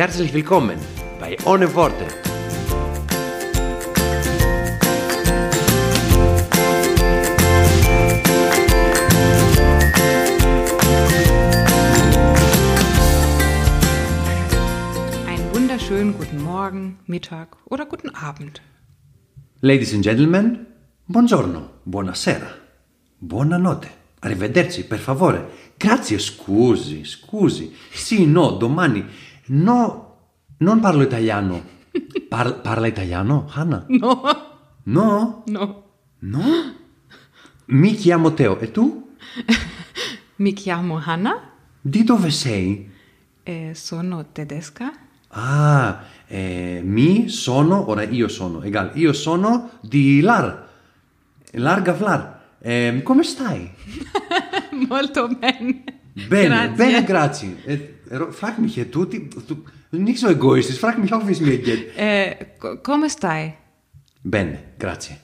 Herzlich willkommen bei Ohne Worte. Einen wunderschönen guten Morgen, Mittag oder guten Abend. Ladies and gentlemen, buongiorno, buonasera, buonanotte, arrivederci, per favore. Grazie, scusi, scusi. Sì, no, domani. No, non parlo italiano. Par- parla italiano, Hanna? No, No? no. No? Mi chiamo Teo, e tu? Mi chiamo Hanna, Di dove sei? e sono tedesca. Ah, eh, mi sono, ora io sono, egal, io sono di Lar. Larga Flar. Eh, come stai? Molto bene. Bene, Grazie. bene, grazie. Äh, Ro- frag mich ja, du, die- du, nicht so egoistisch, frag mich auch, wie es mir geht. Äh, co- come stai? Bene, grazie.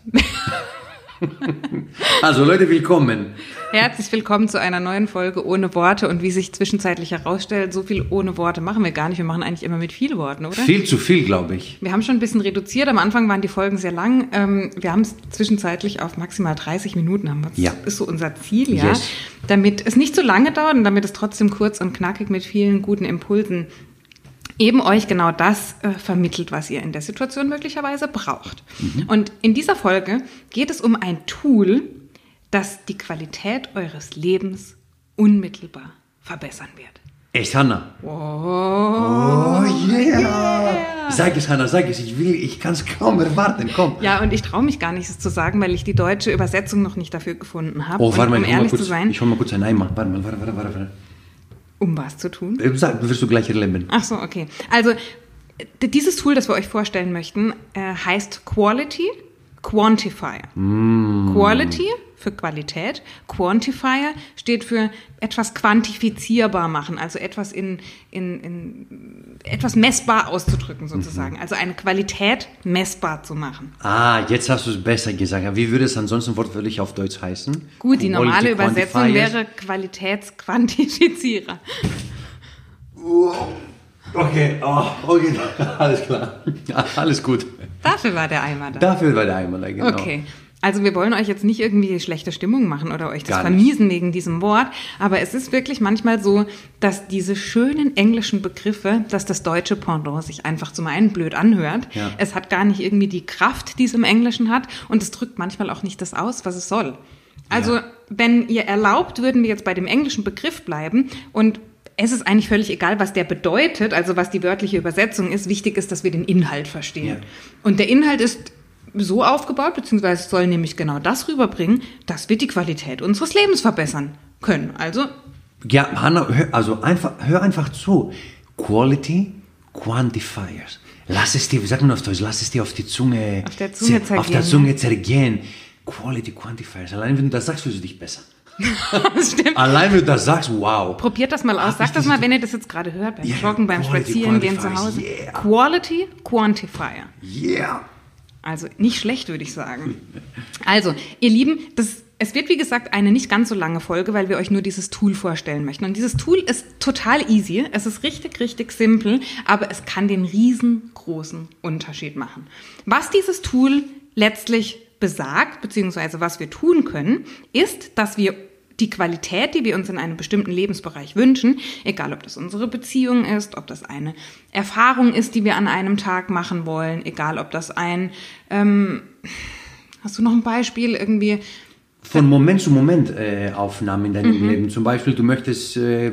also Leute, willkommen. Herzlich willkommen zu einer neuen Folge ohne Worte und wie sich zwischenzeitlich herausstellt, so viel ohne Worte machen wir gar nicht. Wir machen eigentlich immer mit viel Worten, oder? Viel zu viel, glaube ich. Wir haben schon ein bisschen reduziert. Am Anfang waren die Folgen sehr lang. Ähm, wir haben es zwischenzeitlich auf maximal 30 Minuten haben wir. Das Ja. ist so unser Ziel, ja. Yes. Damit es nicht zu lange dauert und damit es trotzdem kurz und knackig mit vielen guten Impulsen eben euch genau das äh, vermittelt, was ihr in der Situation möglicherweise braucht. Und in dieser Folge geht es um ein Tool, das die Qualität eures Lebens unmittelbar verbessern wird. Echt, Hanna? Oh, yeah. Sag es, Hanna, sag es. Ich will, ich kann es kaum erwarten. Komm. Ja, und ich traue mich gar nicht, es zu sagen, weil ich die deutsche Übersetzung noch nicht dafür gefunden habe. Oh, warte mal, um ich ehrlich kurz, zu sein, ich hol mal kurz einen Eimer. Warte mal, warte, warte, warte. warte. um was zu tun. Äh, Sag, wirst du gleich erleben. Ach so, okay. Also dieses Tool, das wir euch vorstellen möchten, äh, heißt Quality Quantifier. Mm. Quality für Qualität, Quantifier steht für etwas quantifizierbar machen, also etwas in, in, in etwas messbar auszudrücken sozusagen, Mhm. also eine Qualität messbar zu machen. Ah, jetzt hast du es besser gesagt. Wie würde es ansonsten wortwörtlich auf Deutsch heißen? Gut, die normale Übersetzung wäre Qualitätsquantifizierer. Okay, oh, okay, alles klar. Alles gut. Dafür war der Eimer da. Dafür war der Eimer da, genau. Okay. Also wir wollen euch jetzt nicht irgendwie schlechte Stimmung machen oder euch das vermiesen wegen diesem Wort, aber es ist wirklich manchmal so, dass diese schönen englischen Begriffe, dass das deutsche Pendant sich einfach zum einen blöd anhört. Ja. Es hat gar nicht irgendwie die Kraft, die es im Englischen hat und es drückt manchmal auch nicht das aus, was es soll. Also Ja. wenn ihr erlaubt, würden wir jetzt bei dem englischen Begriff bleiben und es ist eigentlich völlig egal, was der bedeutet, also was die wörtliche Übersetzung ist. Wichtig ist, dass wir den Inhalt verstehen. Ja. Und der Inhalt ist so aufgebaut, beziehungsweise soll nämlich genau das rüberbringen, dass wir die Qualität unseres Lebens verbessern können. Also, Ja, Hanna, hör, also einfach, hör einfach zu. Quality Quantifiers. Lass es dir, wie sagt man auf Deutsch, lass es dir auf die Zunge, Auf der Zunge zer- auf zergehen, der Zunge zergehen. Quality Quantifiers. Allein wenn du das sagst, fühlst du dich besser. das stimmt. Allein wenn du das sagst, wow. Probiert das mal aus. Sagt ich das mal, wenn ihr das jetzt gerade hört, beim Ja, Joggen, beim Quality Spazierengehen zu Quantifiers, Hause. yeah. Quality Quantifier. Yeah. Also nicht schlecht, würde ich sagen. Also, ihr Lieben, das, es wird wie gesagt eine nicht ganz so lange Folge, weil wir euch nur dieses Tool vorstellen möchten. Und dieses Tool ist total easy. Es ist richtig, richtig simpel, aber es kann den riesengroßen Unterschied machen. Was dieses Tool letztlich besagt, beziehungsweise was wir tun können, ist, dass wir die Qualität, die wir uns in einem bestimmten Lebensbereich wünschen, egal ob das unsere Beziehung ist, ob das eine Erfahrung ist, die wir an einem Tag machen wollen, egal ob das ein, ähm, hast du noch ein Beispiel irgendwie? Von Moment zu Moment äh, Aufnahmen in deinem Leben. Zum Beispiel, du möchtest äh,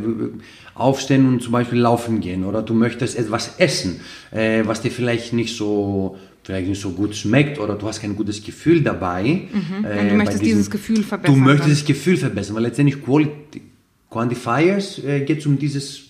aufstehen und zum Beispiel laufen gehen oder du möchtest etwas essen, äh, was dir vielleicht nicht so vielleicht nicht so gut schmeckt oder du hast kein gutes Gefühl dabei. Äh, Und du möchtest diesem- dieses Gefühl verbessern. Du möchtest dann. das Gefühl verbessern, weil letztendlich Quality, Quantifiers äh, geht es um dieses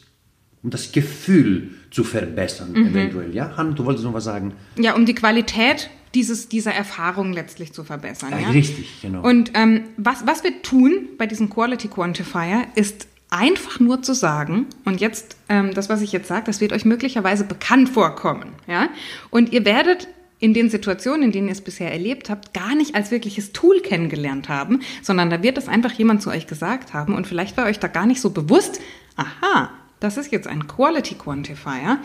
um das Gefühl zu verbessern, eventuell. Ja, Hanna, du wolltest noch was sagen? Ja, um die Qualität dieses, dieser Erfahrung letztlich zu verbessern. Ja, Ja, richtig, genau. Und ähm, was, was wir tun bei diesem Quality Quantifier ist einfach nur zu sagen, und jetzt, ähm, das, was ich jetzt sage, das wird euch möglicherweise bekannt vorkommen. Ja? Und ihr werdet in den Situationen, in denen ihr es bisher erlebt habt, gar nicht als wirkliches Tool kennengelernt haben, sondern da wird es einfach jemand zu euch gesagt haben und vielleicht war euch da gar nicht so bewusst, aha, das ist jetzt ein Quality Quantifier.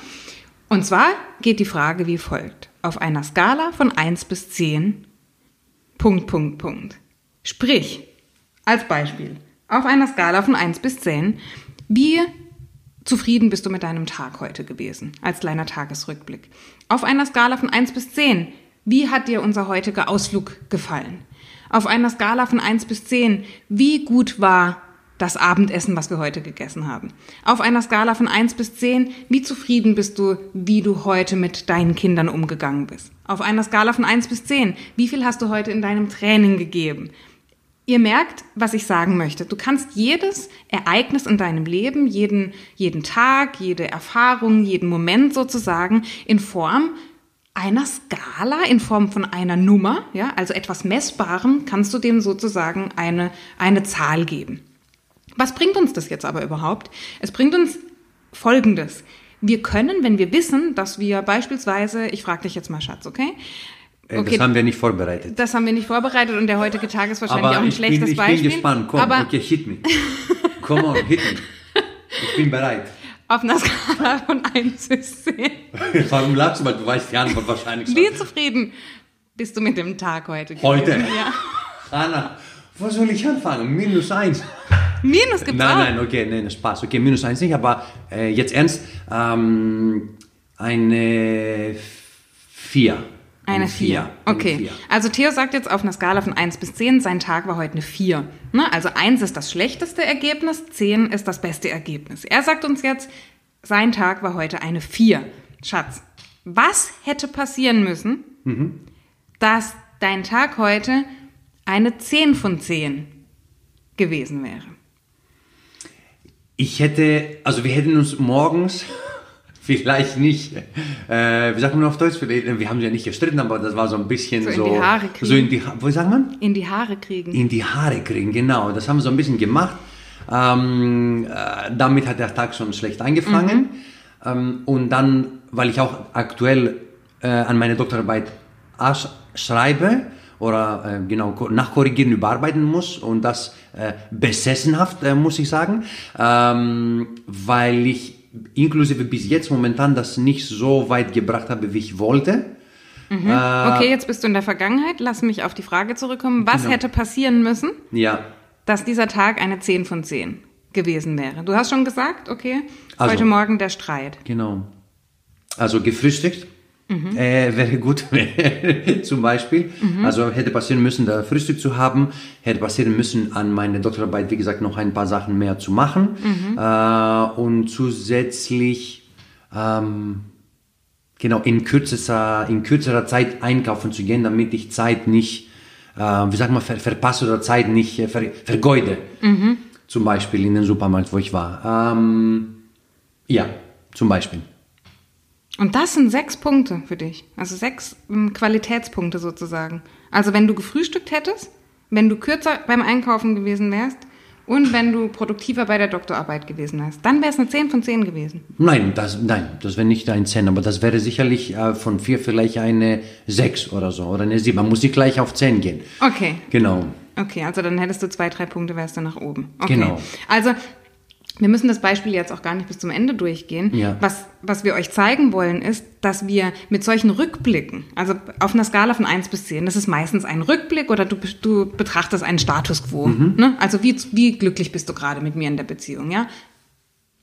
Und zwar geht die Frage wie folgt. Auf einer Skala von 1 bis 10, Punkt, Punkt, Punkt. Sprich, als Beispiel, auf einer Skala von 1 bis 10, wie zufrieden bist du mit deinem Tag heute gewesen, als kleiner Tagesrückblick. Auf einer Skala von 1 bis 10, wie hat dir unser heutiger Ausflug gefallen? Auf einer Skala von 1 bis 10, wie gut war das Abendessen, was wir heute gegessen haben? Auf einer Skala von 1 bis 10, wie zufrieden bist du, wie du heute mit deinen Kindern umgegangen bist? Auf einer Skala von 1 bis 10, wie viel hast du heute in deinem Training gegeben? Ihr merkt, was ich sagen möchte. Du kannst jedes Ereignis in deinem Leben, jeden, jeden Tag, jede Erfahrung, jeden Moment sozusagen in Form einer Skala, in Form von einer Nummer, ja, also etwas Messbarem, kannst du dem sozusagen eine, eine Zahl geben. Was bringt uns das jetzt aber überhaupt? Es bringt uns Folgendes. Wir können, wenn wir wissen, dass wir beispielsweise, ich frage dich jetzt mal, Schatz, okay? Äh, Das haben wir nicht vorbereitet. Das haben wir nicht vorbereitet und der heutige Tag ist wahrscheinlich Aber auch ein ich bin, schlechtes ich Beispiel. bin gespannt. Komm, aber okay, hit me. Come on, hit me. Ich bin bereit. auf einer Skala von 1 bis 10. Warum lachst du? Weil du weißt die Antwort wahrscheinlich Wie schon. zufrieden bist du mit dem Tag heute? gewesen? Heute? Ja. Anna, wo soll ich anfangen? Minus eins. Minus gibt's Nein, auch. nein, okay, nein, Spaß. Okay, minus eins nicht, aber äh, jetzt ernst. Ähm, eine vier. Eine 4. Okay. Eine vier. Also Theo sagt jetzt auf einer Skala von 1 bis 10, sein Tag war heute eine 4. Ne? Also 1 ist das schlechteste Ergebnis, 10 ist das beste Ergebnis. Er sagt uns jetzt, sein Tag war heute eine 4. Schatz, was hätte passieren müssen, Mhm. dass dein Tag heute eine 10 von 10 gewesen wäre? Ich hätte, also wir hätten uns morgens vielleicht nicht, äh, wie sagt man auf Deutsch, Vielleicht- wir haben ja nicht gestritten, aber das war so ein bisschen So so. in die Haare kriegen. So in die, wie sagt man? In die Haare kriegen. In die Haare kriegen, genau. Das haben wir so ein bisschen gemacht. Ähm, äh, damit hat der Tag schon schlecht angefangen. Ähm, und dann, weil ich auch aktuell äh, an meine Doktorarbeit schreibe oder äh, genau ko- nachkorrigieren, überarbeiten muss und das äh, besessenhaft, äh, muss ich sagen, ähm, weil ich inklusive bis jetzt momentan das nicht so weit gebracht habe, wie ich wollte. Okay, jetzt bist du in der Vergangenheit. Lass mich auf die Frage zurückkommen. Was Genau. hätte passieren müssen, Ja, dass dieser Tag eine 10 von 10 gewesen wäre? Du hast schon gesagt, okay, Also- heute Morgen der Streit. Genau. Also gefrühstückt äh, wäre gut, zum Beispiel. Also hätte passieren müssen, da Frühstück zu haben, hätte passieren müssen, an meine Doktorarbeit, wie gesagt, noch ein paar Sachen mehr zu machen. Äh, und zusätzlich, ähm, genau, in kürzester, in kürzerer Zeit einkaufen zu gehen, damit ich Zeit nicht, äh, wie sagt man, ver verpasse oder Zeit nicht äh, ver vergeude. Zum Beispiel in den Supermarkt, wo ich war. Ähm, ja, zum Beispiel. Und das sind sechs Punkte für dich. Also sechs ähm, Qualitätspunkte sozusagen. Also wenn du gefrühstückt hättest, wenn du kürzer beim Einkaufen gewesen wärst und wenn du produktiver bei der Doktorarbeit gewesen wärst, dann wäre es eine 10 von 10 gewesen. Nein, das, nein, das wäre nicht ein 10, aber das wäre sicherlich äh, von 4 vielleicht eine 6 oder so oder eine 7. Man muss nicht gleich auf 10 gehen. Okay. Genau. Okay, also dann hättest du zwei, drei Punkte, wärst du nach oben. Okay. Genau. Also wir müssen das Beispiel jetzt auch gar nicht bis zum Ende durchgehen. Ja. Was, was wir euch zeigen wollen, ist, dass wir mit solchen Rückblicken, also auf einer Skala von 1 bis 10, das ist meistens ein Rückblick oder du, du betrachtest einen Status quo. Mhm. Ne? Also wie, wie glücklich bist du gerade mit mir in der Beziehung, ja?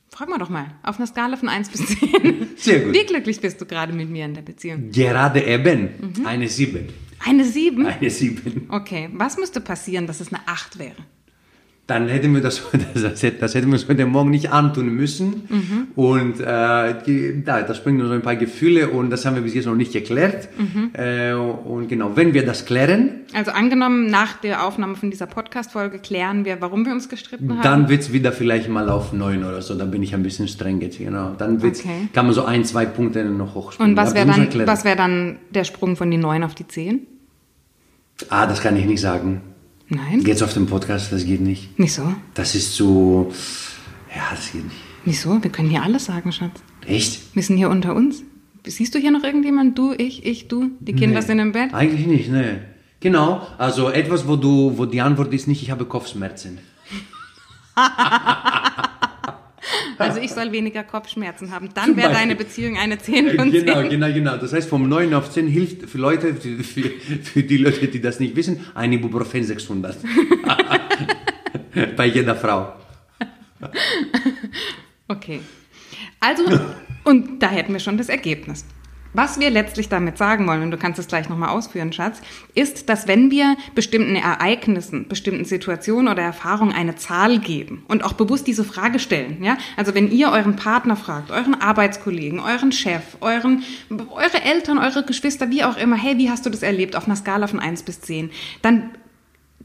Frag mal doch mal, auf einer Skala von 1 bis 10. Sehr gut. Wie glücklich bist du gerade mit mir in der Beziehung? Gerade eben eine 7. Eine 7? Eine 7. Okay, was müsste passieren, dass es eine 8 wäre? Dann hätten wir das, das, das hätten wir uns heute Morgen nicht antun müssen. Mhm. Und äh, die, da, das bringt uns so ein paar Gefühle und das haben wir bis jetzt noch nicht geklärt. Mhm. Äh, und genau, wenn wir das klären, Also angenommen, nach der Aufnahme von dieser Podcast-Folge klären wir, warum wir uns gestritten haben. dann wird's wieder vielleicht mal auf neun oder so. Dann bin ich ein bisschen streng jetzt, genau. Dann wird's, Okay. kann man so ein, zwei Punkte noch hochspringen. Und was wäre dann, was wär dann der Sprung von die 9 auf die 10? Ah, das kann ich nicht sagen. Nein? Jetzt auf dem Podcast, das geht nicht. Wieso? Das ist so, ja, das geht nicht. Wieso? Wir können hier alles sagen, Schatz. Echt? Wir sind hier unter uns. Siehst du hier noch irgendjemand? Du, ich, ich, du? Die Kinder Nee. sind im Bett? Eigentlich nicht, ne. Genau, also etwas, wo du, wo die Antwort ist nicht, ich habe Kopfschmerzen. Also ich soll weniger Kopfschmerzen haben. Dann wäre deine Beziehung eine 10 von 10. Genau, genau, genau. Das heißt, vom 9 auf 10 hilft für Leute, für, für, für die Leute, die das nicht wissen, ein Ibuprofen 600. Bei jeder Frau. Okay. Also, und da hätten wir schon das Ergebnis. Was wir letztlich damit sagen wollen, und du kannst es gleich nochmal ausführen, Schatz, ist, dass wenn wir bestimmten Ereignissen, bestimmten Situationen oder Erfahrungen eine Zahl geben und auch bewusst diese Frage stellen, ja, also wenn ihr euren Partner fragt, euren Arbeitskollegen, euren Chef, euren, eure Eltern, eure Geschwister, wie auch immer, hey, wie hast du das erlebt? Auf einer Skala von 1 bis 10, dann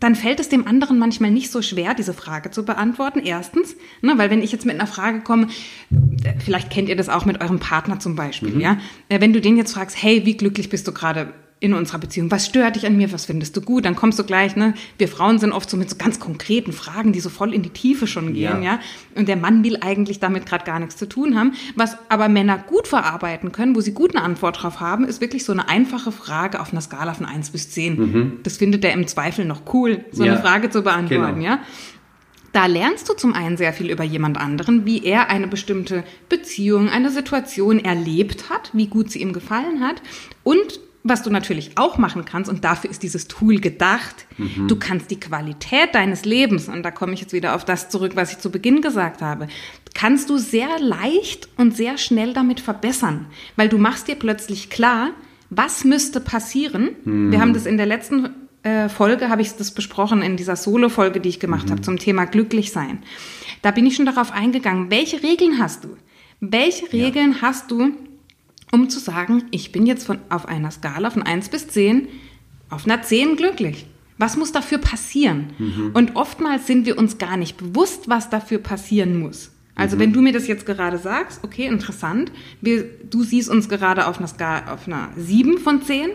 dann fällt es dem anderen manchmal nicht so schwer, diese Frage zu beantworten. Erstens, ne, weil wenn ich jetzt mit einer Frage komme, äh, vielleicht kennt ihr das auch mit eurem Partner zum Beispiel, ja. Äh, Wenn du den jetzt fragst, hey, wie glücklich bist du gerade in unserer Beziehung? Was stört dich an mir? Was findest du gut? Dann kommst du gleich, ne? Wir Frauen sind oft so mit so ganz konkreten Fragen, die so voll in die Tiefe schon gehen, Ja. ja. Und der Mann will eigentlich damit gerade gar nichts zu tun haben. Was aber Männer gut verarbeiten können, wo sie gut eine Antwort drauf haben, ist wirklich so eine einfache Frage auf einer Skala von 1 bis 10. Das findet er im Zweifel noch cool, so Ja, eine Frage zu beantworten, genau. ja. Da lernst du zum einen sehr viel über jemand anderen, wie er eine bestimmte Beziehung, eine Situation erlebt hat, wie gut sie ihm gefallen hat und was du natürlich auch machen kannst, und dafür ist dieses Tool gedacht, du kannst die Qualität deines Lebens, und da komme ich jetzt wieder auf das zurück, was ich zu Beginn gesagt habe, kannst du sehr leicht und sehr schnell damit verbessern, weil du machst dir plötzlich klar, was müsste passieren. Wir haben das in der letzten äh, Folge, habe ich das besprochen, in dieser Solo-Folge, die ich gemacht habe zum Thema glücklich sein. Da bin ich schon darauf eingegangen, welche Regeln hast du? Welche Regeln hast du, um zu sagen, ich bin jetzt von, auf einer Skala von 1 bis 10 auf einer 10 glücklich. Was muss dafür passieren? Und oftmals sind wir uns gar nicht bewusst, was dafür passieren muss. Also wenn du mir das jetzt gerade sagst, okay, interessant, wir, du siehst uns gerade auf einer, Skala, auf einer 7 von 10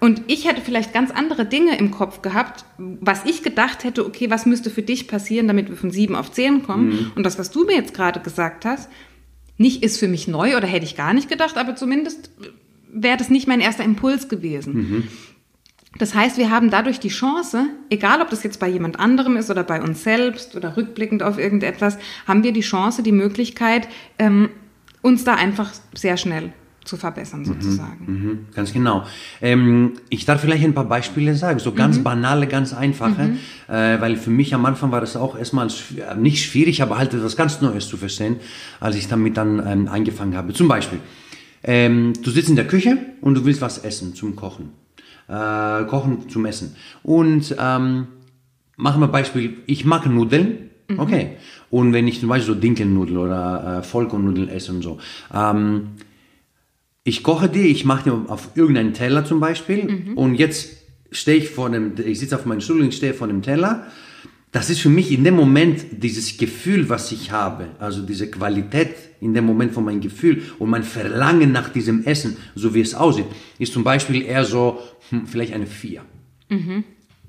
und ich hätte vielleicht ganz andere Dinge im Kopf gehabt, was ich gedacht hätte, okay, was müsste für dich passieren, damit wir von 7 auf 10 kommen. Und das, was du mir jetzt gerade gesagt hast, nicht ist für mich neu oder hätte ich gar nicht gedacht, aber zumindest wäre das nicht mein erster Impuls gewesen. Das heißt, wir haben dadurch die Chance, egal ob das jetzt bei jemand anderem ist oder bei uns selbst oder rückblickend auf irgendetwas, haben wir die Chance, die Möglichkeit, ähm, uns da einfach sehr schnell zu verbessern sozusagen. Mhm, ganz genau. Ähm, ich darf vielleicht ein paar Beispiele sagen, so ganz banale, ganz einfache, äh, weil für mich am Anfang war das auch erstmal nicht schwierig, aber halt etwas ganz Neues zu verstehen, als ich damit dann ähm, angefangen habe. Zum Beispiel, ähm, du sitzt in der Küche und du willst was essen zum Kochen. Äh, kochen zum Essen. Und ähm, machen wir Beispiel, ich mag Nudeln, okay. Und wenn ich zum Beispiel so Dinkelnudeln oder äh, Vollkornnudeln esse und so, ähm, ich koche die, ich mache die auf irgendeinen Teller zum Beispiel und jetzt stehe ich vor dem, ich sitze auf meinem Stuhl und stehe vor dem Teller. Das ist für mich in dem Moment dieses Gefühl, was ich habe, also diese Qualität in dem Moment von meinem Gefühl und mein Verlangen nach diesem Essen, so wie es aussieht, ist zum Beispiel eher so, hm, vielleicht eine 4.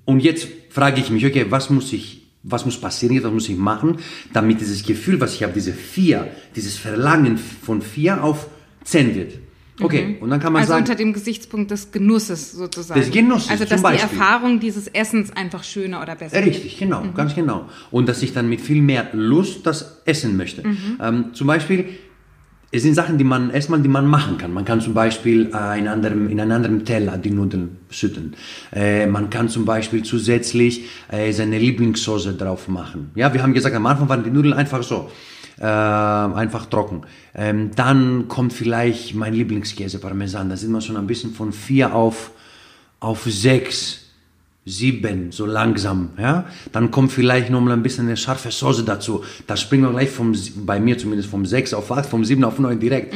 Und jetzt frage ich mich, okay, was muss ich, was muss passieren, was muss ich machen, damit dieses Gefühl, was ich habe, diese 4, dieses Verlangen von 4 auf 10 wird. Okay, und dann kann man Also sagen, unter dem Gesichtspunkt des Genusses sozusagen. Des Genusses, Also dass die Beispiel. Erfahrung dieses Essens einfach schöner oder besser ist. Richtig, genau, ganz genau. Und dass ich dann mit viel mehr Lust das essen möchte. Ähm, zum Beispiel, es sind Sachen, die man erstmal, die man machen kann. Man kann zum Beispiel äh, in, anderem, in einen anderen Teller die Nudeln schütten. Äh, man kann zum Beispiel zusätzlich äh, seine Lieblingssoße drauf machen. Ja, wir haben gesagt, am Anfang waren die Nudeln einfach so. Äh, einfach trocken. Ähm, dann kommt vielleicht mein Lieblingskäse Parmesan. Da sind wir schon ein bisschen von vier auf, auf sechs sieben, so langsam, ja. Dann kommt vielleicht noch mal ein bisschen eine scharfe Soße dazu. Da springen wir gleich vom, bei mir zumindest vom sechs auf acht, vom sieben auf neun direkt.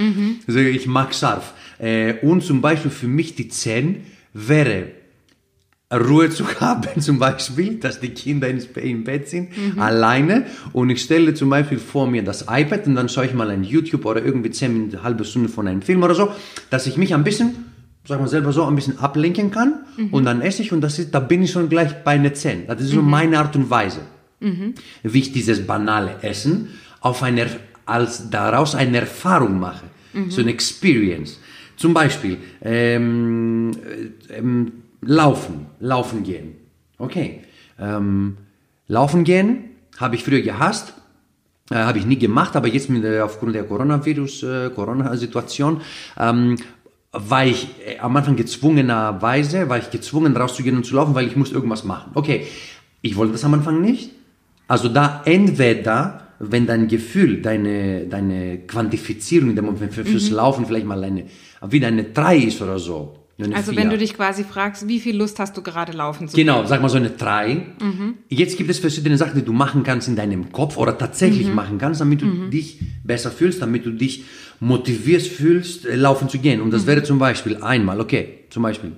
Also ich mag scharf. Äh, und zum Beispiel für mich die zehn wäre Ruhe zu haben, zum Beispiel, dass die Kinder im Bett sind, alleine. Und ich stelle zum Beispiel vor mir das iPad und dann schaue ich mal ein YouTube oder irgendwie zehn Minuten, eine halbe Stunde von einem Film oder so, dass ich mich ein bisschen, sag mal selber so, ein bisschen ablenken kann. Und dann esse ich und das ist, da bin ich schon gleich bei einer 10. Das ist so meine Art und Weise, wie ich dieses banale Essen auf eine, als daraus eine Erfahrung mache. So eine Experience. Zum Beispiel, ähm, äh, ähm, laufen, laufen gehen. Okay. Ähm, laufen gehen habe ich früher gehasst, äh, habe ich nie gemacht, aber jetzt mit, der- aufgrund der Coronavirus, äh, ähm, war ich äh, am Anfang gezwungenerweise, war ich gezwungen rauszugehen und zu laufen, weil ich muss irgendwas machen. Okay, ich wollte das am Anfang nicht. Also da entweder, wenn dein Gefühl, deine, deine Quantifizierung fürs Laufen vielleicht mal eine, wieder eine 3 ist oder so. Eine Also 4. wenn du dich quasi fragst, wie viel Lust hast du gerade laufen zu Genau, sag mal so eine 3. Jetzt gibt es verschiedene Sachen, die du machen kannst in deinem Kopf oder tatsächlich machen kannst, damit du dich besser fühlst, damit du dich motivierst fühlst, äh, laufen zu gehen. Und das wäre zum Beispiel einmal, okay, zum Beispiel,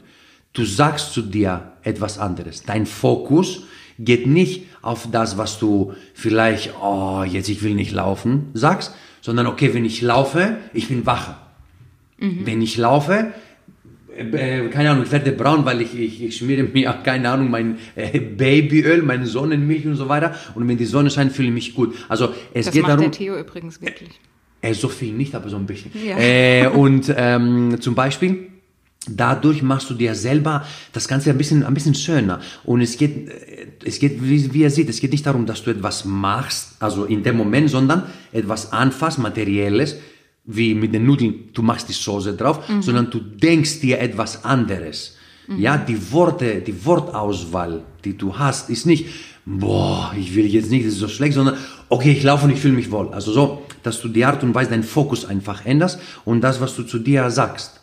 du sagst zu dir etwas anderes. Dein Fokus geht nicht auf das, was du vielleicht, oh, jetzt ich will nicht laufen, sagst, sondern okay, wenn ich laufe, ich bin wacher. Wenn ich laufe, äh, keine Ahnung, ich werde braun, weil ich, ich, ich schmiere mir, keine Ahnung, mein äh, Babyöl, meine Sonnenmilch und so weiter. Und wenn die Sonne scheint, fühle ich mich gut. Also es Das geht macht darum, der Theo übrigens wirklich. äh, so viel nicht, aber so ein bisschen. Ja. Äh, und ähm, zum Beispiel, dadurch machst du dir selber das Ganze ein bisschen, ein bisschen schöner. Und es geht, äh, es geht, wie, wie ihr seht, es geht nicht darum, dass du etwas machst, also in dem Moment, sondern etwas anfasst, materielles, wie mit den Nudeln, du machst die Soße drauf, sondern du denkst dir etwas anderes. Ja, die Worte, die Wortauswahl, die du hast, ist nicht, boah, ich will jetzt nicht, das ist so schlecht, sondern, okay, ich laufe und ich fühle mich wohl. Also so, dass du die Art und Weise, deinen Fokus einfach änderst und das, was du zu dir sagst.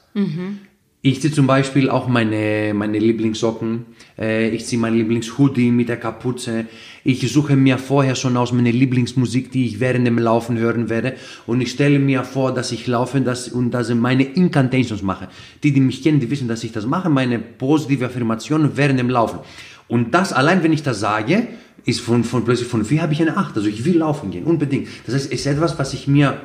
Ich ziehe zum Beispiel auch meine, meine Lieblingssocken, äh, ich ziehe mein Lieblingshoodie mit der Kapuze, ich suche mir vorher schon aus meine Lieblingsmusik, die ich während dem Laufen hören werde und ich stelle mir vor, dass ich laufe dass, und dass ich meine Incantations mache. Die, die mich kennen, die wissen, dass ich das mache, meine positive Affirmationen während dem Laufen. Und das allein, wenn ich das sage, ist von, von plötzlich von 4 habe ich eine 8. Also ich will laufen gehen, unbedingt. Das heißt, es ist etwas, was ich mir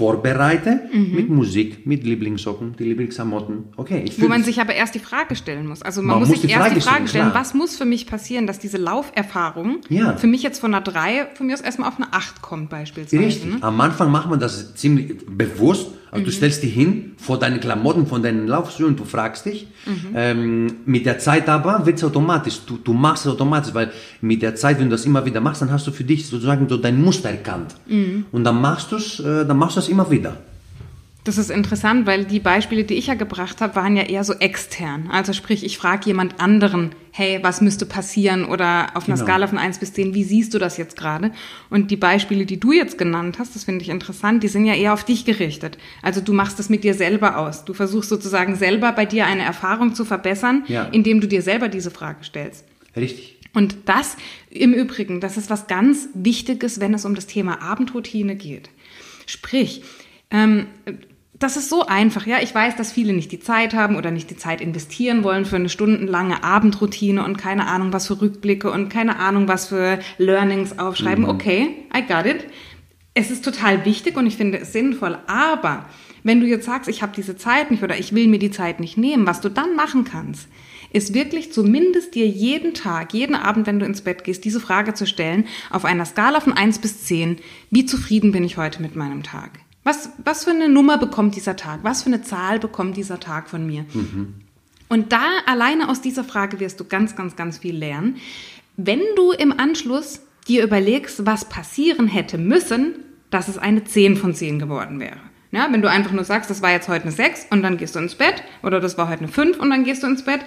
vorbereite mit Musik, mit Lieblingssocken, die Lieblingsklamotten. Okay, ich Wo man sich aber erst die Frage stellen muss. Also man, Man muss muss sich die erst Frage die Frage stellen, stellen, klar. was muss für mich passieren, dass diese Lauferfahrung Ja. für mich jetzt von einer 3, von mir aus erstmal auf eine 8 kommt beispielsweise. Richtig. Ne? Am Anfang macht man das ziemlich bewusst. Also Mhm. du stellst dich hin vor deinen Klamotten, von deinen Laufschuhen und du fragst dich. Mhm. Ähm, mit der Zeit aber wird es automatisch. Du, du machst es automatisch, weil mit der Zeit, wenn du das immer wieder machst, dann hast du für dich sozusagen so dein Muster erkannt. Mhm. Und dann machst du es, äh, dann machst du es immer wieder. Das ist interessant, weil die Beispiele, die ich ja gebracht habe, waren ja eher so extern. Also sprich, ich frage jemand anderen, hey, was müsste passieren? Oder auf einer Genau. Skala von 1 bis 10, wie siehst du das jetzt gerade? Und die Beispiele, die du jetzt genannt hast, das finde ich interessant, die sind ja eher auf dich gerichtet. Also du machst das mit dir selber aus. Du versuchst sozusagen selber bei dir eine Erfahrung zu verbessern, Ja. indem du dir selber diese Frage stellst. Richtig. Und das im Übrigen, das ist was ganz Wichtiges, wenn es um das Thema Abendroutine geht. Sprich, ähm, das ist so einfach. Ja, ich weiß, dass viele nicht die Zeit haben oder nicht die Zeit investieren wollen für eine stundenlange Abendroutine und keine Ahnung, was für Rückblicke und keine Ahnung, was für Learnings aufschreiben. Okay, I got it. Es ist total wichtig und ich finde es sinnvoll. Aber wenn du jetzt sagst, ich habe diese Zeit nicht oder ich will mir die Zeit nicht nehmen, was du dann machen kannst, ist wirklich zumindest dir jeden Tag, jeden Abend, wenn du ins Bett gehst, diese Frage zu stellen, auf einer Skala von 1 bis 10, wie zufrieden bin ich heute mit meinem Tag? Was, was für eine Nummer bekommt dieser Tag? Was für eine Zahl bekommt dieser Tag von mir? Und da alleine aus dieser Frage wirst du ganz, ganz, ganz viel lernen. Wenn du im Anschluss dir überlegst, was passieren hätte müssen, dass es eine 10 von 10 geworden wäre. Ja, wenn du einfach nur sagst, das war jetzt heute eine 6 und dann gehst du ins Bett oder das war heute eine 5 und dann gehst du ins Bett,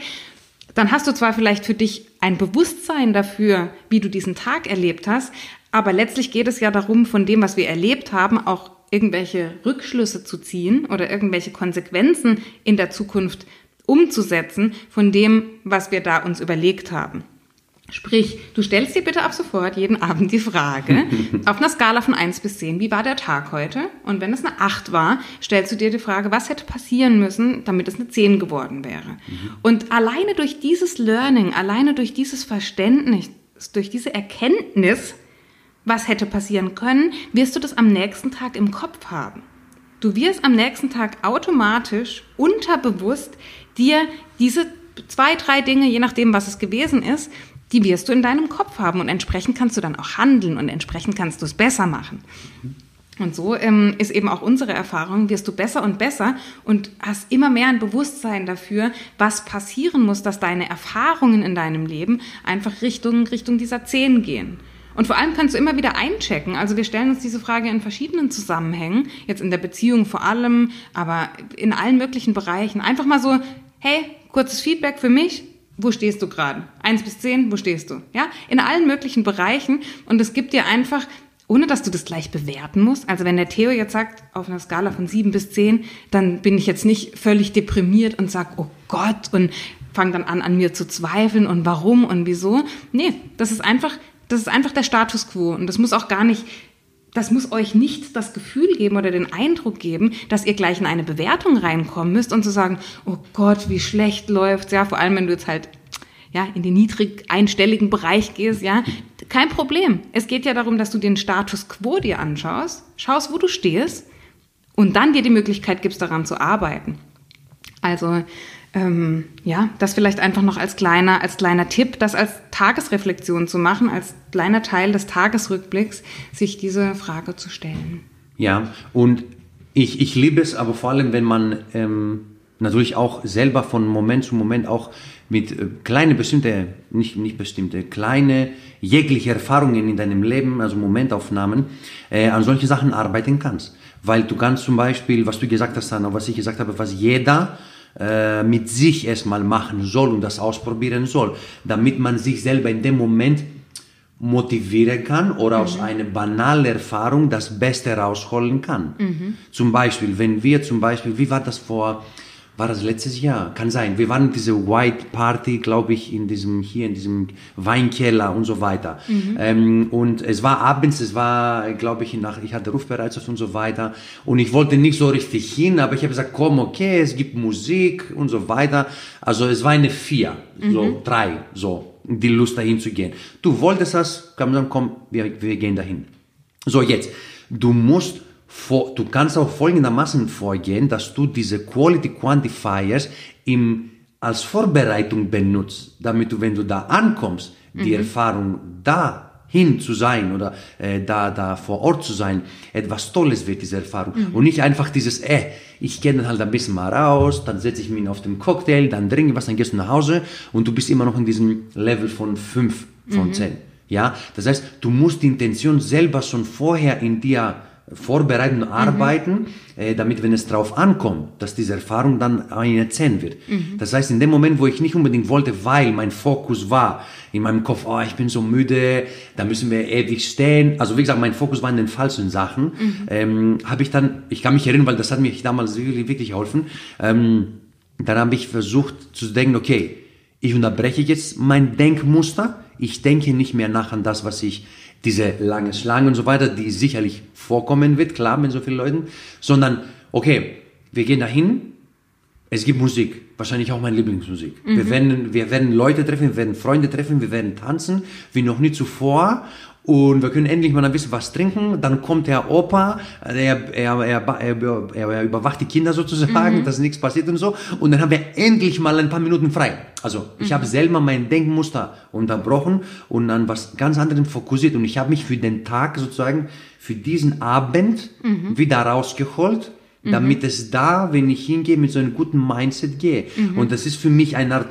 dann hast du zwar vielleicht für dich ein Bewusstsein dafür, wie du diesen Tag erlebt hast, aber letztlich geht es ja darum, von dem, was wir erlebt haben, auch irgendwelche Rückschlüsse zu ziehen oder irgendwelche Konsequenzen in der Zukunft umzusetzen von dem, was wir da uns überlegt haben. Sprich, du stellst dir bitte ab sofort jeden Abend die Frage, auf einer Skala von 1 bis 10, wie war der Tag heute? Und wenn es eine 8 war, stellst du dir die Frage, was hätte passieren müssen, damit es eine 10 geworden wäre? Mhm. Und alleine durch dieses Learning, alleine durch dieses Verständnis, durch diese Erkenntnis, was hätte passieren können, wirst du das am nächsten Tag im Kopf haben. Du wirst am nächsten Tag automatisch, unterbewusst dir diese zwei, drei Dinge, je nachdem, was es gewesen ist, die wirst du in deinem Kopf haben und entsprechend kannst du dann auch handeln und entsprechend kannst du es besser machen. Und so ähm, ist eben auch unsere Erfahrung, wirst du besser und besser und hast immer mehr ein Bewusstsein dafür, was passieren muss, dass deine Erfahrungen in deinem Leben einfach Richtung, Richtung dieser Zehn gehen. Und vor allem kannst du immer wieder einchecken. Also wir stellen uns diese Frage in verschiedenen Zusammenhängen, jetzt in der Beziehung vor allem, aber in allen möglichen Bereichen. Einfach mal so, hey, kurzes Feedback für mich, wo stehst du gerade? Eins bis zehn, wo stehst du? Ja, in allen möglichen Bereichen. Und es gibt dir einfach, ohne dass du das gleich bewerten musst. Also wenn der Theo jetzt sagt, auf einer Skala von sieben bis zehn, dann bin ich jetzt nicht völlig deprimiert und sag, oh Gott, und fange dann an, an mir zu zweifeln und warum und wieso. Nee, das ist einfach, das ist einfach der Status quo. Und das muss auch gar nicht das muss euch nicht das Gefühl geben oder den Eindruck geben, dass ihr gleich in eine Bewertung reinkommen müsst und zu sagen, oh Gott, wie schlecht läuft's, ja, vor allem wenn du jetzt halt ja, in den niedrig einstelligen Bereich gehst, ja, kein Problem. Es geht ja darum, dass du den Status quo dir anschaust, schaust, wo du stehst und dann dir die Möglichkeit gibst, daran zu arbeiten. Also ähm, ja, das vielleicht einfach noch als kleiner, als kleiner Tipp, das als Tagesreflexion zu machen, als kleiner Teil des Tagesrückblicks, sich diese Frage zu stellen. Ja, und ich, ich liebe es, aber vor allem, wenn man ähm, natürlich auch selber von Moment zu Moment auch mit äh, kleine bestimmte, nicht, nicht bestimmte, kleine jegliche Erfahrungen in deinem Leben, also Momentaufnahmen, äh, an solche Sachen arbeiten kannst. Weil du kannst zum Beispiel, was du gesagt hast, Anna, was ich gesagt habe, was jeder äh, mit sich erstmal machen soll und das ausprobieren soll, damit man sich selber in dem Moment motivieren kann oder mhm. aus einer banalen Erfahrung das Beste rausholen kann. Mhm. Zum Beispiel, wenn wir zum Beispiel, wie war das vor war das letztes Jahr? Kann sein. Wir waren in dieser White Party, glaube ich, in diesem, hier in diesem Weinkeller und so weiter. Mhm. Ähm, und es war abends, es war, glaube ich, nach, ich hatte Rufbereitschaft und so weiter. Und ich wollte nicht so richtig hin, aber ich habe gesagt, komm, okay, es gibt Musik und so weiter. Also es war eine vier, mhm. so drei, so, die Lust dahin zu gehen. Du wolltest das, kann man sagen, komm, wir, wir gehen dahin. So, jetzt, du musst vor, du kannst auch folgendermaßen vorgehen, dass du diese Quality Quantifiers im, als Vorbereitung benutzt, damit du, wenn du da ankommst, die mhm. Erfahrung da hin zu sein oder äh, da, da vor Ort zu sein, etwas Tolles wird, diese Erfahrung. Mhm. Und nicht einfach dieses, äh, ich gehe dann halt ein bisschen mal raus, dann setze ich mich auf den Cocktail, dann trinke ich was, dann gehst du nach Hause und du bist immer noch in diesem Level von 5 von mhm. 10. Ja, das heißt, du musst die Intention selber schon vorher in dir vorbereiten und arbeiten, mhm. äh, damit, wenn es drauf ankommt, dass diese Erfahrung dann eine 10 wird. Mhm. Das heißt, in dem Moment, wo ich nicht unbedingt wollte, weil mein Fokus war in meinem Kopf, oh, ich bin so müde, da müssen wir ewig stehen. Also wie gesagt, mein Fokus war in den falschen Sachen. Mhm. Ähm, habe ich dann, ich kann mich erinnern, weil das hat mir damals wirklich, wirklich geholfen. Ähm, dann habe ich versucht zu denken, okay, ich unterbreche jetzt mein Denkmuster. Ich denke nicht mehr nach an das, was ich diese lange Schlange und so weiter, die sicherlich vorkommen wird, klar, mit so vielen Leuten, sondern, okay, wir gehen dahin, es gibt Musik, wahrscheinlich auch meine Lieblingsmusik. Mhm. Wir, werden, wir werden Leute treffen, wir werden Freunde treffen, wir werden tanzen, wie noch nie zuvor und wir können endlich mal ein bisschen was trinken. Dann kommt der Opa, er, er, er, er, er überwacht die Kinder sozusagen, mhm. dass nichts passiert und so. Und dann haben wir endlich mal ein paar Minuten frei. Also ich mhm. habe selber mein Denkmuster unterbrochen und an was ganz anderem fokussiert. Und ich habe mich für den Tag sozusagen, für diesen Abend mhm. wieder rausgeholt damit mhm. es da, wenn ich hingehe, mit so einem guten Mindset gehe. Mhm. Und das ist für mich eine Art,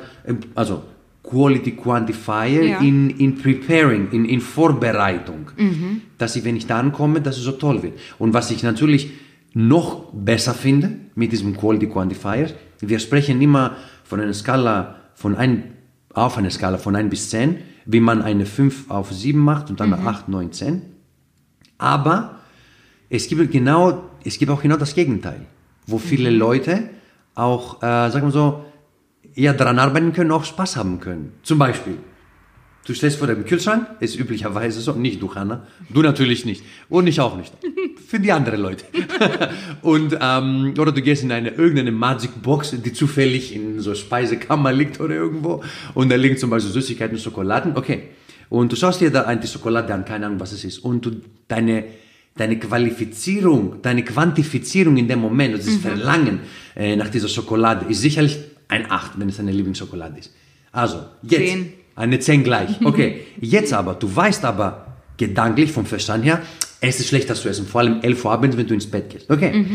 also Quality Quantifier ja. in, in Preparing, in, in Vorbereitung. Mhm. Dass ich, wenn ich da ankomme, dass es so toll wird. Und was ich natürlich noch besser finde mit diesem Quality Quantifier, wir sprechen immer von einer Skala von ein, auf einer Skala von 1 bis 10, wie man eine 5 auf 7 macht und dann mhm. 8, 9, 10. Aber es gibt genau, es gibt auch genau das Gegenteil, wo viele mhm. Leute auch, äh, sagen wir so, ja daran arbeiten können, auch Spaß haben können. Zum Beispiel, du stehst vor dem Kühlschrank, ist üblicherweise so, nicht du, Hanna, du natürlich nicht und ich auch nicht, für die anderen Leute. und ähm, oder du gehst in eine irgendeine Magic Box, die zufällig in so Speisekammer liegt oder irgendwo und da liegen zum Beispiel Süßigkeiten, Schokoladen, okay. Und du schaust dir da ein die Schokolade an, keine Ahnung, was es ist, und du deine deine Qualifizierung, deine Quantifizierung in dem Moment, also das Verlangen äh, nach dieser Schokolade ist sicherlich ein 8, wenn es deine Lieblingsschokolade ist. Also, jetzt Zehn. eine 10 gleich. Okay, jetzt aber, du weißt aber gedanklich vom Verstand her, es ist schlecht, das zu essen, vor allem 11 Uhr abends, wenn du ins Bett gehst. Okay.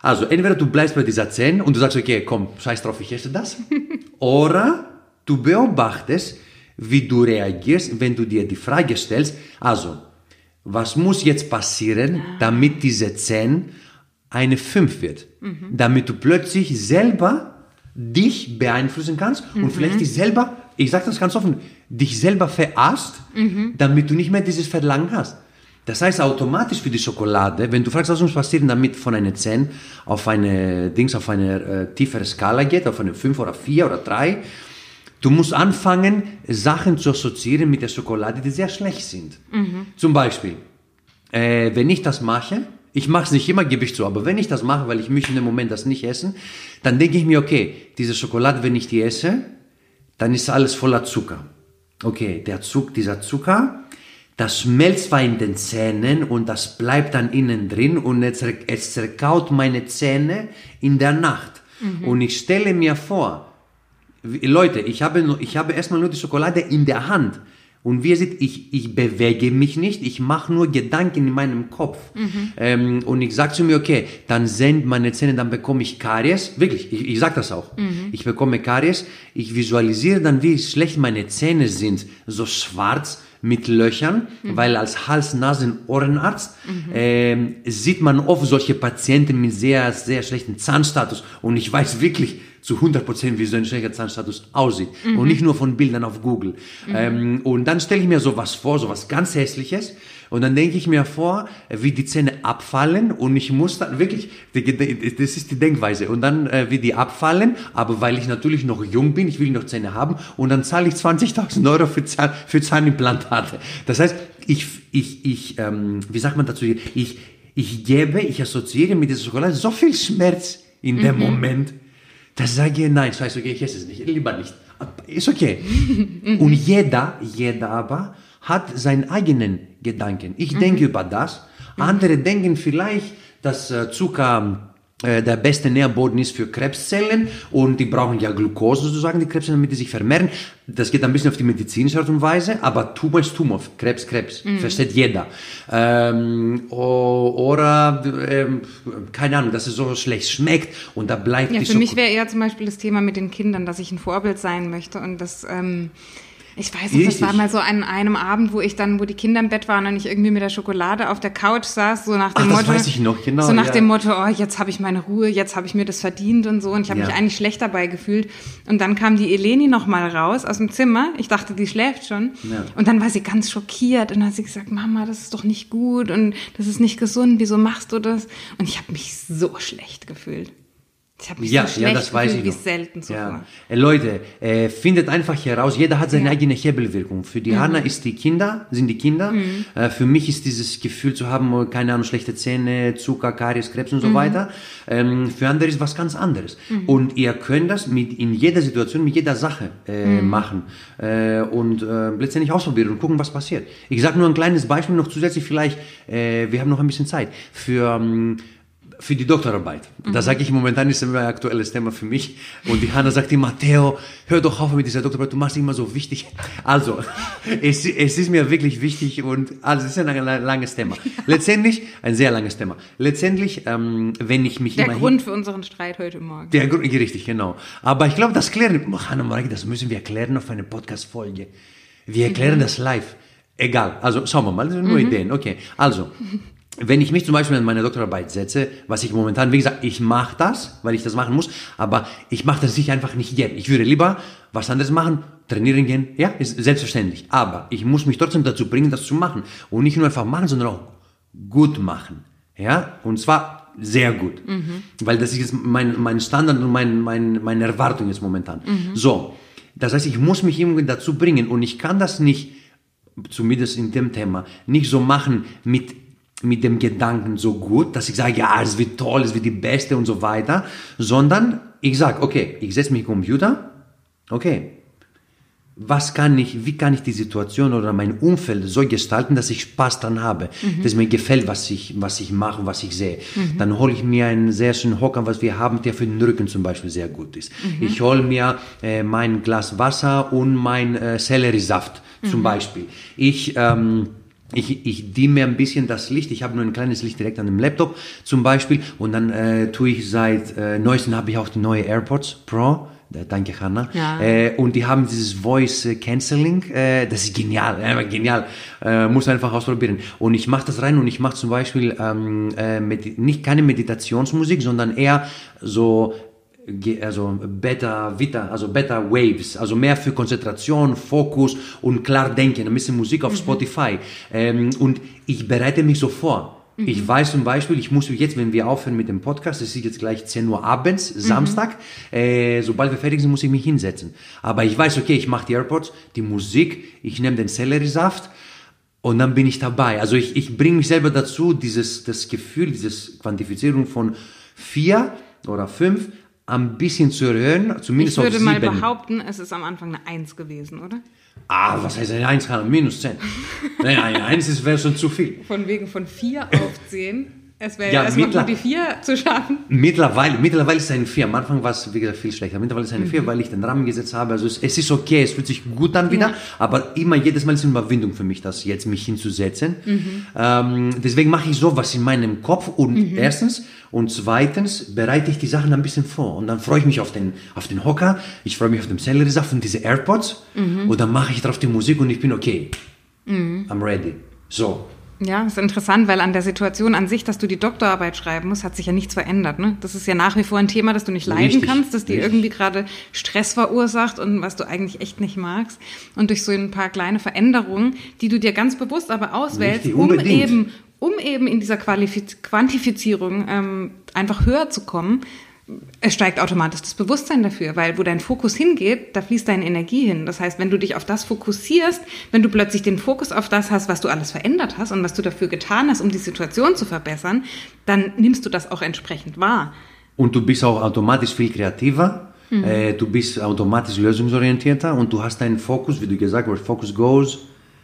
Also, entweder du bleibst bei dieser 10 und du sagst, okay, komm, scheiß drauf, ich esse das. Oder du beobachtest, wie du reagierst, wenn du dir die Frage stellst, also, was muss jetzt passieren, damit diese 10 eine 5 wird? Damit du plötzlich selber dich beeinflussen kannst und vielleicht dich selber, ich sage das ganz offen, dich selber verarscht, damit du nicht mehr dieses Verlangen hast. Das heißt automatisch für die Schokolade, wenn du fragst, was muss passieren, damit von einer 10 auf eine Dings auf eine äh, tiefere Skala geht, auf eine 5 oder 4 oder 3, du musst anfangen, Sachen zu assoziieren mit der Schokolade, die sehr schlecht sind. Zum Beispiel, äh, wenn ich das mache, ich mache es nicht immer, gebe ich zu, aber wenn ich das mache, weil ich möchte in dem Moment das nicht essen, dann denke ich mir, okay, diese Schokolade, wenn ich die esse, dann ist alles voller Zucker. Okay, der Zug, dieser Zucker, das schmelzt zwar in den Zähnen und das bleibt dann innen drin und es, es zerkaut meine Zähne in der Nacht. Und ich stelle mir vor, Leute, ich habe, ich habe erstmal nur die Schokolade in der Hand. Und wie ihr seht, ich, ich bewege mich nicht, ich mache nur Gedanken in meinem Kopf. Ähm, und ich sage zu mir, okay, dann sind meine Zähne, dann bekomme ich Karies. Wirklich, ich, ich sage das auch. Ich bekomme Karies. Ich visualisiere dann, wie schlecht meine Zähne sind. So schwarz mit Löchern, weil als Hals-, Nasen-, Ohrenarzt ähm, sieht man oft solche Patienten mit sehr, sehr schlechten Zahnstatus. Und ich weiß wirklich zu 100% wie so ein schlechter Zahnstatus aussieht. Und nicht nur von Bildern auf Google. Ähm, und dann stelle ich mir sowas vor, sowas ganz Hässliches. Und dann denke ich mir vor, wie die Zähne abfallen und ich muss dann wirklich, das ist die Denkweise, und dann äh, wie die abfallen, aber weil ich natürlich noch jung bin, ich will noch Zähne haben und dann zahle ich 20.000 Euro für, Zahn, für Zahnimplantate. Das heißt, ich, ich, ich ähm, wie sagt man dazu, ich, ich gebe, ich assoziiere mit dieser Schokolade so viel Schmerz in dem Moment, ich sage, nein, scheiße, okay, ich esse es nicht, lieber nicht. Ist okay. Und jeder, jeder aber hat seinen eigenen Gedanken. Ich denke über das. Andere denken vielleicht, dass äh, Zucker der beste Nährboden ist für Krebszellen und die brauchen ja Glucose sozusagen, die Krebszellen, damit die sich vermehren. Das geht ein bisschen auf die medizinische Art und Weise, aber Tumor ist Tumor, Krebs, Krebs, versteht jeder. Ähm, oder, ähm, keine Ahnung, dass es so schlecht schmeckt und da bleibt Ja, die für mich Schoko- wäre eher zum Beispiel das Thema mit den Kindern, dass ich ein Vorbild sein möchte und das, ähm, ich weiß noch, das war mal so an einem Abend, wo ich dann, wo die Kinder im Bett waren und ich irgendwie mit der Schokolade auf der Couch saß, so nach dem Ach, das Motto, weiß ich noch, genau, so nach ja. dem Motto, oh, jetzt habe ich meine Ruhe, jetzt habe ich mir das verdient und so und ich habe Ja. mich eigentlich schlecht dabei gefühlt und dann kam die Eleni noch mal raus aus dem Zimmer, ich dachte, die schläft schon Ja. und dann war sie ganz schockiert und hat sie gesagt, Mama, das ist doch nicht gut und das ist nicht gesund, wieso machst du das? Und ich habe mich so schlecht gefühlt. Ich habe mich Ja, so ja, das weiß ich noch. selten zuvor. Ja. Äh, Leute, äh, findet einfach heraus, jeder hat seine Ja. Mhm. eigene Hebelwirkung. Für die Hanna ist die Kinder, sind die Kinder. Äh, für mich ist dieses Gefühl zu haben, oh, keine Ahnung, schlechte Zähne, Zucker, Karies, Krebs und so Mhm. weiter. Ähm, für andere ist was ganz anderes. Und ihr könnt das mit in jeder Situation, mit jeder Sache äh, Mhm. machen äh, und äh, letztendlich ausprobieren und gucken, was passiert. Ich sage nur ein kleines Beispiel noch zusätzlich vielleicht, äh, wir haben noch ein bisschen Zeit, für... Ähm, für die Doktorarbeit. Da sage ich momentan ist ein aktuelles Thema für mich. Und die Hanna sagt immer, Theo, hör doch auf mit dieser Doktorarbeit, du machst immer so wichtig. Also, es, es ist mir wirklich wichtig und also es ist ein lang- langes Thema. Letztendlich, ein sehr langes Thema. Letztendlich, ähm, wenn ich mich Der immer hin- Grund für unseren Streit heute Morgen. der Grund, richtig, genau. Aber ich glaube, das klären, oh, Hanna Marek, das müssen wir erklären auf eine Podcast-Folge. Wir erklären das live. Egal, also schauen wir mal, das sind nur Ideen. Okay, also, wenn ich mich zum Beispiel an meine Doktorarbeit setze, was ich momentan, wie gesagt, ich mache das, weil ich das machen muss, aber ich mache das nicht einfach nicht gern. Ich würde lieber was anderes machen, trainieren gehen, ja, ist selbstverständlich. Aber ich muss mich trotzdem dazu bringen, das zu machen. Und nicht nur einfach machen, sondern auch gut machen. Ja, und zwar sehr gut. Weil das ist jetzt mein, mein Standard und mein, mein, meine Erwartung jetzt momentan. So, das heißt, ich muss mich irgendwie dazu bringen und ich kann das nicht, zumindest in dem Thema, nicht so machen mit mit dem Gedanken so gut, dass ich sage, ja, es wird toll, es wird die Beste und so weiter, sondern ich sage, okay, ich setze mich am Computer, okay, was kann ich, wie kann ich die Situation oder mein Umfeld so gestalten, dass ich Spaß dran habe, dass mir gefällt, was ich, was ich mache, was ich sehe. Dann hole ich mir einen sehr schönen Hocker, was wir haben, der für den Rücken zum Beispiel sehr gut ist. Ich hole mir äh, mein Glas Wasser und mein äh, Selleriesaft zum Beispiel. Ich, ähm, ich, ich dimme ein bisschen das Licht. Ich habe nur ein kleines Licht direkt an dem Laptop zum Beispiel. Und dann äh, tue ich seit äh, neuestem habe ich auch die neue AirPods Pro. Äh, Danke, Hanna. Ja. Äh, und die haben dieses Voice äh, Cancelling. Äh, das ist genial, einfach genial. Äh, muss einfach ausprobieren. Und ich mache das rein und ich mache zum Beispiel ähm, äh, mit, nicht keine Meditationsmusik, sondern eher so also Beta Vita, also Beta Waves, also mehr für Konzentration, Fokus und klar denken, ein bisschen Musik auf Spotify. Ähm, und ich bereite mich so vor. Ich weiß zum Beispiel, ich muss jetzt, wenn wir aufhören mit dem Podcast, es ist jetzt gleich 10 Uhr abends, Samstag, äh, sobald wir fertig sind, muss ich mich hinsetzen. Aber ich weiß, okay, ich mache die AirPods, die Musik, ich nehme den Selleriesaft und dann bin ich dabei. Also ich, ich bringe mich selber dazu, dieses das Gefühl, dieses Quantifizierung von vier oder fünf ein bisschen zu erhöhen, zumindest Ich würde auf mal sieben. behaupten, es ist am Anfang eine Eins gewesen, oder? Ah, was heißt eine Eins minus zehn? Nein, eine Eins ist- wäre schon zu viel. Von wegen von vier auf zehn. Es wäre Ja, erstmal mittler- die vier zu schaffen. Mittlerweile, mittlerweile ist es eine 4. Am Anfang war es, wie gesagt, viel schlechter. Mittlerweile ist es eine 4, weil ich den Rahmen gesetzt habe. Also es, es ist okay, es fühlt sich gut an wieder, Ja. aber immer jedes Mal ist es eine Überwindung für mich, das jetzt mich hinzusetzen. Ähm, deswegen mache ich sowas in meinem Kopf und erstens und zweitens bereite ich die Sachen ein bisschen vor und dann freue ich mich auf den, auf den Hocker, ich freue mich auf den Selleriesaft und diese AirPods und dann mache ich drauf die Musik und ich bin okay. I'm ready. So. Ja, das ist interessant, weil an der Situation an sich, dass du die Doktorarbeit schreiben musst, hat sich ja nichts verändert. Ne? Das ist ja nach wie vor ein Thema, das du nicht leiden Richtig, kannst, das dir irgendwie gerade Stress verursacht und was du eigentlich echt nicht magst. Und durch so ein paar kleine Veränderungen, die du dir ganz bewusst aber auswählst, Richtig, um eben, um eben in dieser Qualifiz Quantifizierung ähm, einfach höher zu kommen, es steigt automatisch das Bewusstsein dafür, weil wo dein Fokus hingeht, da fließt deine Energie hin. Das heißt, wenn du dich auf das fokussierst, wenn du plötzlich den Fokus auf das hast, was du alles verändert hast und was du dafür getan hast, um die Situation zu verbessern, dann nimmst du das auch entsprechend wahr. Und du bist auch automatisch viel kreativer. Äh, du bist automatisch lösungsorientierter und du hast deinen Fokus, wie du gesagt hast, Focus goes.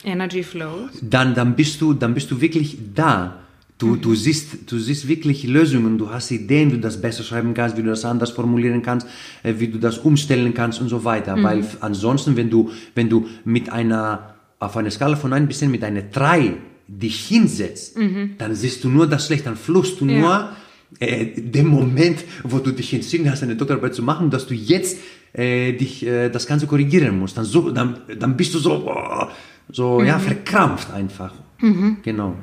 Energy flows. Dann, dann bist du, dann bist du wirklich da. Du, du siehst, du siehst wirklich Lösungen. Du hast Ideen, wie du das besser schreiben kannst, wie du das anders formulieren kannst, äh, wie du das umstellen kannst und so weiter. Weil f- ansonsten, wenn du, wenn du mit einer, auf einer Skala von 1 bis 10 mit einer 3 dich hinsetzt, dann siehst du nur das Schlechte, dann fluchst du Ja. nur äh, den Moment, wo du dich entschieden hast, eine Doktorarbeit zu machen, dass du jetzt äh, dich äh, das Ganze korrigieren musst. Dann, so, dann, dann bist du so, so ja, verkrampft einfach. Genau.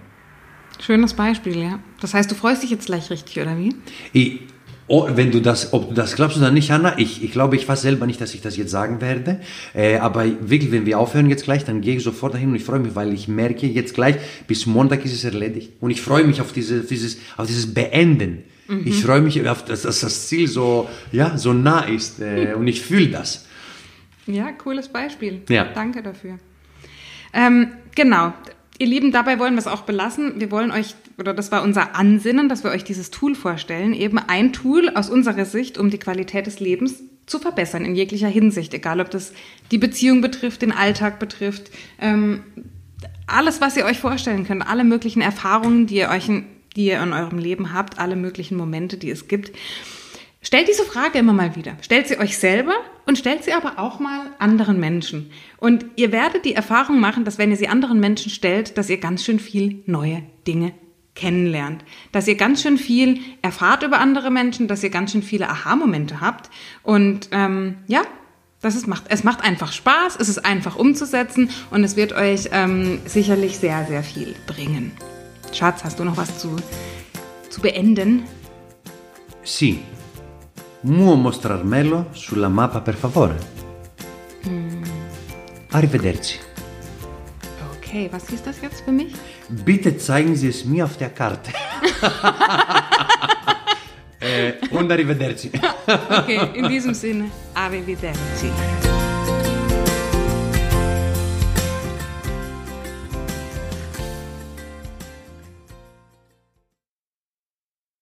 Schönes Beispiel, ja. Das heißt, du freust dich jetzt gleich richtig, oder wie? Ich, oh, wenn du das, ob du das glaubst oder nicht, Hanna, ich, ich glaube, ich weiß selber nicht, dass ich das jetzt sagen werde. Äh, aber wirklich, wenn wir aufhören jetzt gleich, dann gehe ich sofort dahin und ich freue mich, weil ich merke jetzt gleich, bis Montag ist es erledigt. Und ich freue mich auf, diese, auf, dieses, auf dieses Beenden. Ich freue mich auf das, dass das Ziel so, ja, so nah ist. Äh, und ich fühle das. Ja, cooles Beispiel. Ja. Danke dafür. Ähm, genau. Ihr Lieben, dabei wollen wir es auch belassen. Wir wollen euch, oder das war unser Ansinnen, dass wir euch dieses Tool vorstellen. Eben ein Tool aus unserer Sicht, um die Qualität des Lebens zu verbessern in jeglicher Hinsicht. Egal, ob das die Beziehung betrifft, den Alltag betrifft, ähm, alles, was ihr euch vorstellen könnt, alle möglichen Erfahrungen, die ihr euch in, die ihr in eurem Leben habt, alle möglichen Momente, die es gibt. Stellt diese Frage immer mal wieder. Stellt sie euch selber und stellt sie aber auch mal anderen Menschen. Und ihr werdet die Erfahrung machen, dass wenn ihr sie anderen Menschen stellt, dass ihr ganz schön viel neue Dinge kennenlernt. Dass ihr ganz schön viel erfahrt über andere Menschen, dass ihr ganz schön viele Aha-Momente habt. Und ähm, ja, das ist, macht, es macht einfach Spaß, es ist einfach umzusetzen und es wird euch ähm, sicherlich sehr, sehr viel bringen. Schatz, hast du noch was zu, zu beenden? Sì. Muo mostrarmelo sulla mappa, per favore. Arrivederci. Okay, was hieß das jetzt für mich? Bitte zeigen Sie es mir auf der Karte. Äh, und arrivederci. Okay, in diesem Sinne, arrivederci.